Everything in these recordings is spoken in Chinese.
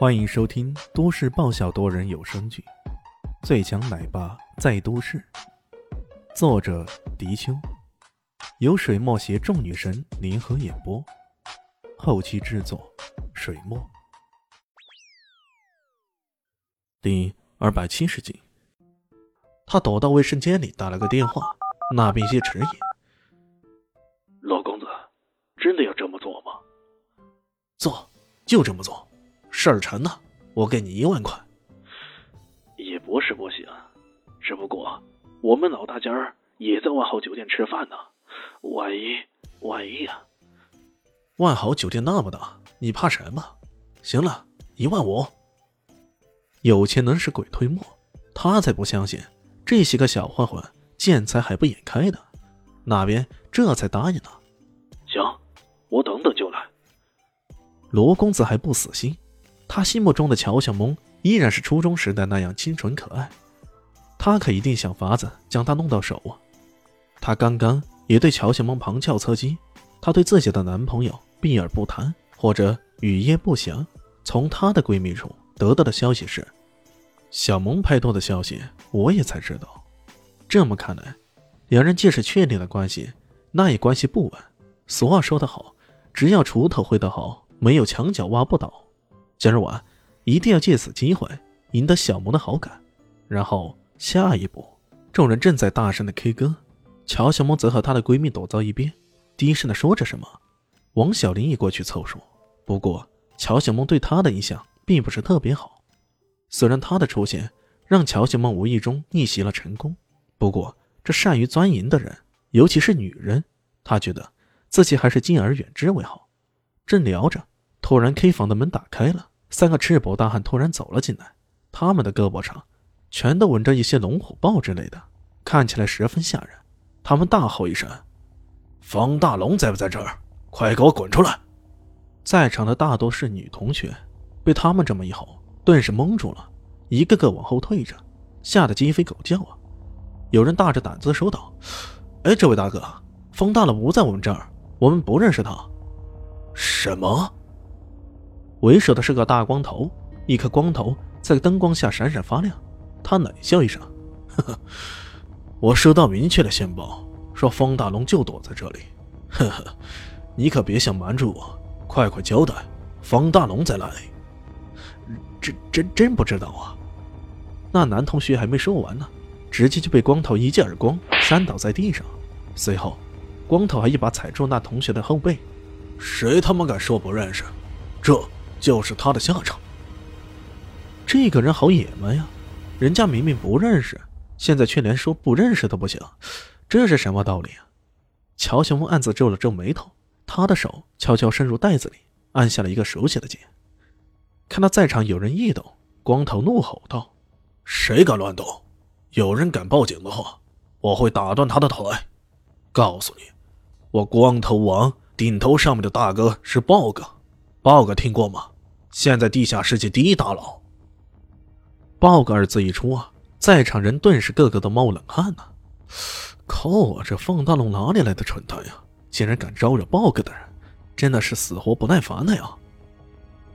欢迎收听都市爆笑多人有声剧《最强奶爸在都市》，作者：迪秋，由水墨携众女神联合演播，后期制作：水墨。第二百七十集，他躲到卫生间里打了个电话，那边些迟疑。老公子，真的要这么做吗？做，就这么做。事儿成了，我给你一万块。也不是不行，只不过我们老大家儿也在万豪酒店吃饭呢，万一万一呀！万豪酒店那么大，你怕什么？行了，一万五。有钱能使鬼推磨，他才不相信这些个小混混见财还不眼开的。那边这才答应了。行，我等等就来。罗公子还不死心。他心目中的乔小萌依然是初中时代那样清纯可爱，他可一定想法子将她弄到手啊！他刚刚也对乔小萌旁敲侧击，她对自己的男朋友避而不谈，或者语焉不详。从她的闺蜜处得到的消息是，小萌拍拖的消息，我也才知道。这么看来，两人既是确定了关系，那也关系不稳。俗话说得好，只要锄头挥得好，没有墙角挖不倒。今儿晚一定要借此机会赢得小萌的好感，然后下一步，众人正在大声的 K 歌，乔小萌则和她的闺蜜躲到一边，低声的说着什么。王小玲也过去凑数，不过乔小萌对她的印象并不是特别好。虽然她的出现让乔小萌无意中逆袭了成功，不过这善于钻营的人，尤其是女人，她觉得自己还是敬而远之为好。正聊着，突然 K 房的门打开了。三个赤膊大汉突然走了进来，他们的胳膊上全都纹着一些龙虎豹之类的，看起来十分吓人。他们大吼一声：“方大龙在不在这儿？快给我滚出来！”在场的大多是女同学，被他们这么一吼，顿时懵住了，一个个往后退着，吓得鸡飞狗叫啊！有人大着胆子说道：“哎，这位大哥，方大龙不在我们这儿，我们不认识他。”什么？为首的是个大光头，一颗光头在灯光下闪闪发亮。他冷笑一声：“呵呵，我收到明确的线报，说方大龙就躲在这里。呵呵，你可别想瞒住我，快快交代，方大龙在哪里？”真真真不知道啊！那男同学还没说完呢，直接就被光头一记耳光扇倒在地上。随后，光头还一把踩住那同学的后背：“谁他妈敢说不认识？这！”就是他的下场。这个人好野蛮呀！人家明明不认识，现在却连说不认识都不行，这是什么道理啊？乔小峰暗自皱了皱眉头，他的手悄悄伸入袋子里，按下了一个熟悉的键。看到在场有人异动，光头怒吼道：“谁敢乱动？有人敢报警的话，我会打断他的腿！告诉你，我光头王顶头上面的大哥是豹哥。”豹哥听过吗？现在地下世界第一大佬。豹哥二字一出啊，在场人顿时个个都冒冷汗呐。靠啊，这方大龙哪里来的蠢蛋呀？竟然敢招惹豹哥的人，真的是死活不耐烦了呀！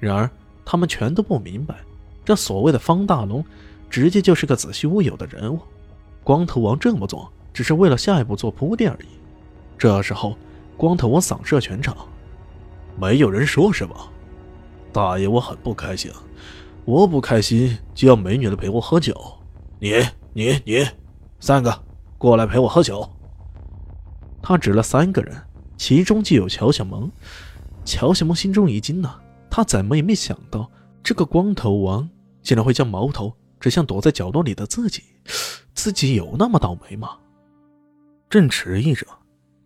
然而他们全都不明白，这所谓的方大龙，直接就是个子虚乌有的人物。光头王这么做，只是为了下一步做铺垫而已。这时候，光头王扫射全场。没有人说什么？大爷，我很不开心。我不开心就要美女来陪我喝酒。你、你、你，三个过来陪我喝酒。他指了三个人，其中就有乔小萌。乔小萌心中一惊呐，他怎么也没想到，这个光头王竟然会将矛头指向躲在角落里的自己。自己有那么倒霉吗？正迟疑着，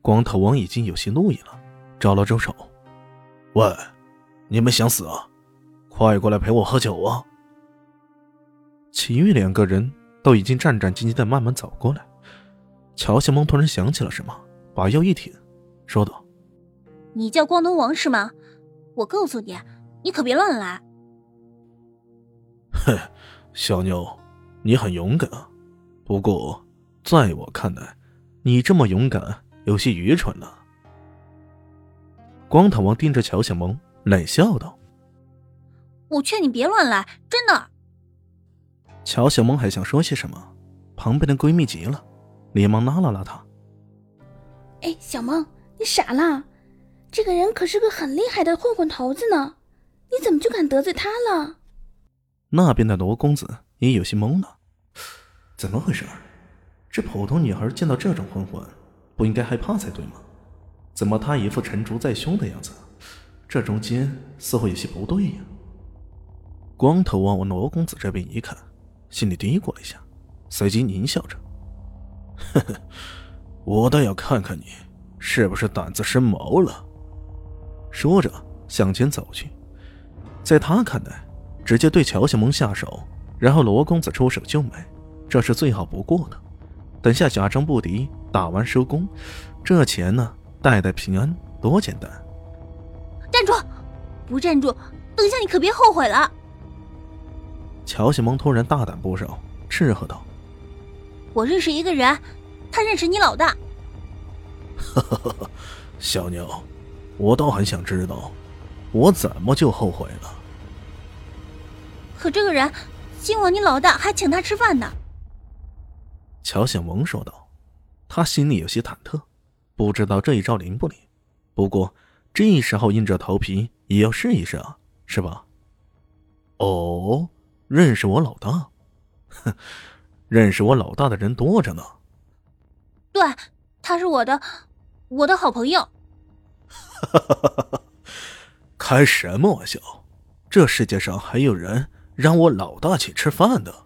光头王已经有些怒意了，招了招手。喂，你们想死啊？快过来陪我喝酒啊！其余两个人都已经战战兢兢的慢慢走过来。乔小萌突然想起了什么，把腰一挺，说道：“你叫光头王是吗？我告诉你，你可别乱来。”嘿，小妞，你很勇敢啊。不过，在我看来，你这么勇敢有些愚蠢了。光头王盯着乔小萌，冷笑道：“我劝你别乱来，真的。乔小萌还想说些什么，旁边的闺蜜急了，连忙拉了拉她。哎，小萌，你傻了？这个人可是个很厉害的混混头子呢，你怎么就敢得罪他了？那边的罗公子也有些懵了，怎么回事？这普通女孩见到这种混混，不应该害怕才对吗？怎么他一副成竹在胸的样子？这中间似乎有些不对呀。光头往我罗公子这边一看。心里嘀咕了一下，随即狞笑着：“呵呵，我倒要看看你是不是胆子生毛了。”说着向前走去。在他看来，直接对乔小萌下手，然后罗公子出手救美，这是最好不过的。等下假装不敌，打完收工，这钱呢，代代平安，多简单。站住！不站住，等下你可别后悔了。乔小萌突然大胆不少，斥喝道：“我认识一个人，他认识你老大。”小妞，我倒很想知道，我怎么就后悔了？可这个人，今晚你老大还请他吃饭呢。”乔小萌说道，他心里有些忐忑，不知道这一招灵不灵。不过这时候硬着头皮也要试一试啊，是吧？哦。认识我老大，哼，认识我老大的人多着呢。对，他是我的，我的好朋友。哈哈哈哈开什么玩笑？这世界上还有人让我老大请吃饭的？